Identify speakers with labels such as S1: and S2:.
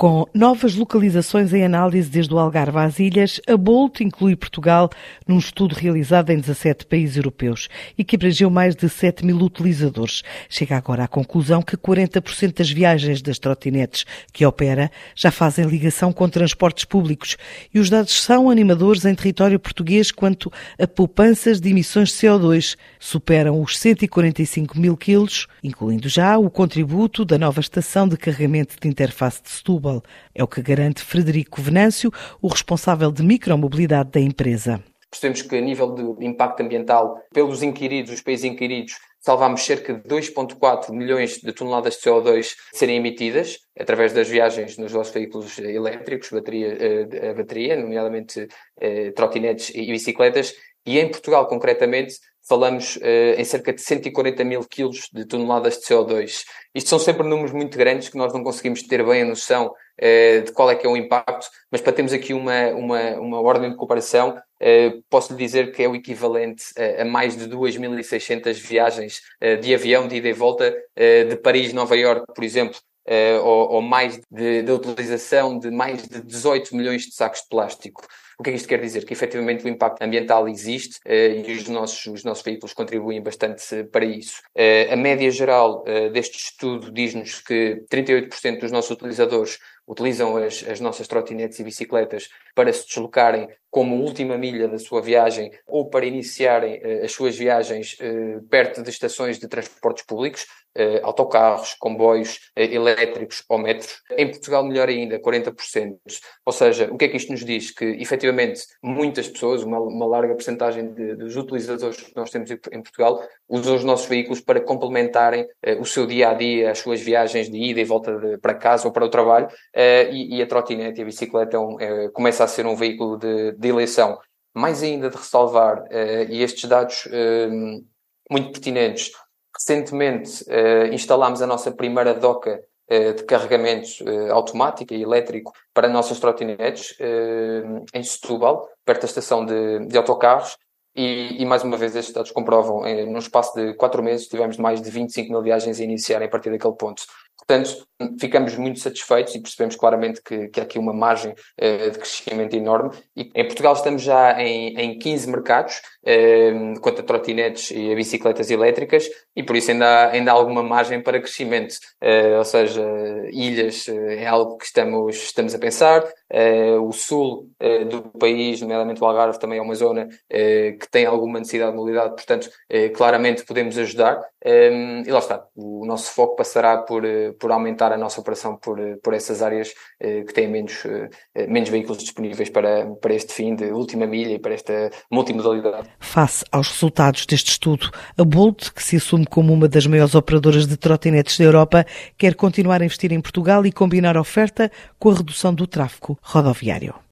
S1: Com novas localizações em análise desde o Algarve às ilhas, a Bolt inclui Portugal num estudo realizado em 17 países europeus e que abrangeu mais de 7 mil utilizadores. Chega agora à conclusão que 40% das viagens das trotinetes que opera já fazem ligação com transportes públicos e os dados são animadores em território português quanto a poupanças de emissões de CO2. Superam os 145 mil quilos, incluindo já o contributo da nova estação de carregamento de interface de Setúbal é o que garante Frederico Venâncio, o responsável de micromobilidade da empresa.
S2: Percebemos que a nível de impacto ambiental, pelos inquiridos, os países inquiridos, salvámos cerca de 2,4 milhões de toneladas de CO2 serem emitidas através das viagens nos nossos veículos elétricos, bateria, eh, a bateria, nomeadamente eh, trotinetes e bicicletas, e em Portugal, concretamente, falamos uh, em cerca de 140 mil quilos de toneladas de CO2. Isto são sempre números muito grandes que nós não conseguimos ter bem a noção uh, de qual é que é o impacto, mas para termos aqui uma, uma, uma ordem de comparação, uh, posso lhe dizer que é o equivalente a, a mais de 2.600 viagens de avião de ida e volta de Paris-Nova York, por exemplo, ou, ou, mais da utilização de mais de 18 milhões de sacos de plástico. O que é que isto quer dizer? Que efetivamente o impacto ambiental existe uh, e os nossos, os nossos veículos contribuem bastante para isso. Uh, a média geral deste estudo diz-nos que 38% dos nossos utilizadores utilizam as, as nossas trotinetes e bicicletas para se deslocarem como última milha da sua viagem ou para iniciarem as suas viagens perto de estações de transportes públicos, autocarros, comboios elétricos ou metros. Em Portugal, melhor ainda, 40%. Ou seja, o que é que isto nos diz? Que efetivamente muitas pessoas, uma, uma larga porcentagem dos utilizadores que nós temos em Portugal, usam os nossos veículos para complementarem o seu dia a dia, as suas viagens de ida e volta de, para casa ou para o trabalho, e, e, a trotinete e a bicicleta é um, é, começa a ser um veículo de de eleição, mais ainda de ressalvar, uh, e estes dados uh, muito pertinentes, recentemente uh, instalámos a nossa primeira doca de carregamento automático e elétrico para nossas trotinetes em Setúbal, perto da estação de, de autocarros, e, e, mais uma vez estes dados comprovam, eh, num espaço de quatro meses tivemos mais de 25 mil viagens a iniciar a partir daquele ponto. Portanto, ficamos muito satisfeitos e percebemos claramente que, que há aqui uma margem uh, de crescimento enorme. E em Portugal estamos já em, em 15 mercados, uh, quanto a trotinetes e a bicicletas elétricas, e por isso ainda há, ainda há alguma margem para crescimento. Uh, ou seja, ilhas é algo que estamos, estamos a pensar. o sul do país, nomeadamente o Algarve, também é uma zona que tem alguma necessidade de mobilidade, portanto, claramente podemos ajudar. E lá está, o nosso foco passará por, por aumentar a nossa operação por, por essas áreas uh, que têm menos, uh, menos veículos disponíveis para, para este fim de última milha e para esta multimodalidade.
S1: Face aos resultados deste estudo, a Bolt, que se assume como uma das maiores operadoras de trotinetes da Europa, quer continuar a investir em Portugal e combinar oferta com a redução do tráfego rodoviário.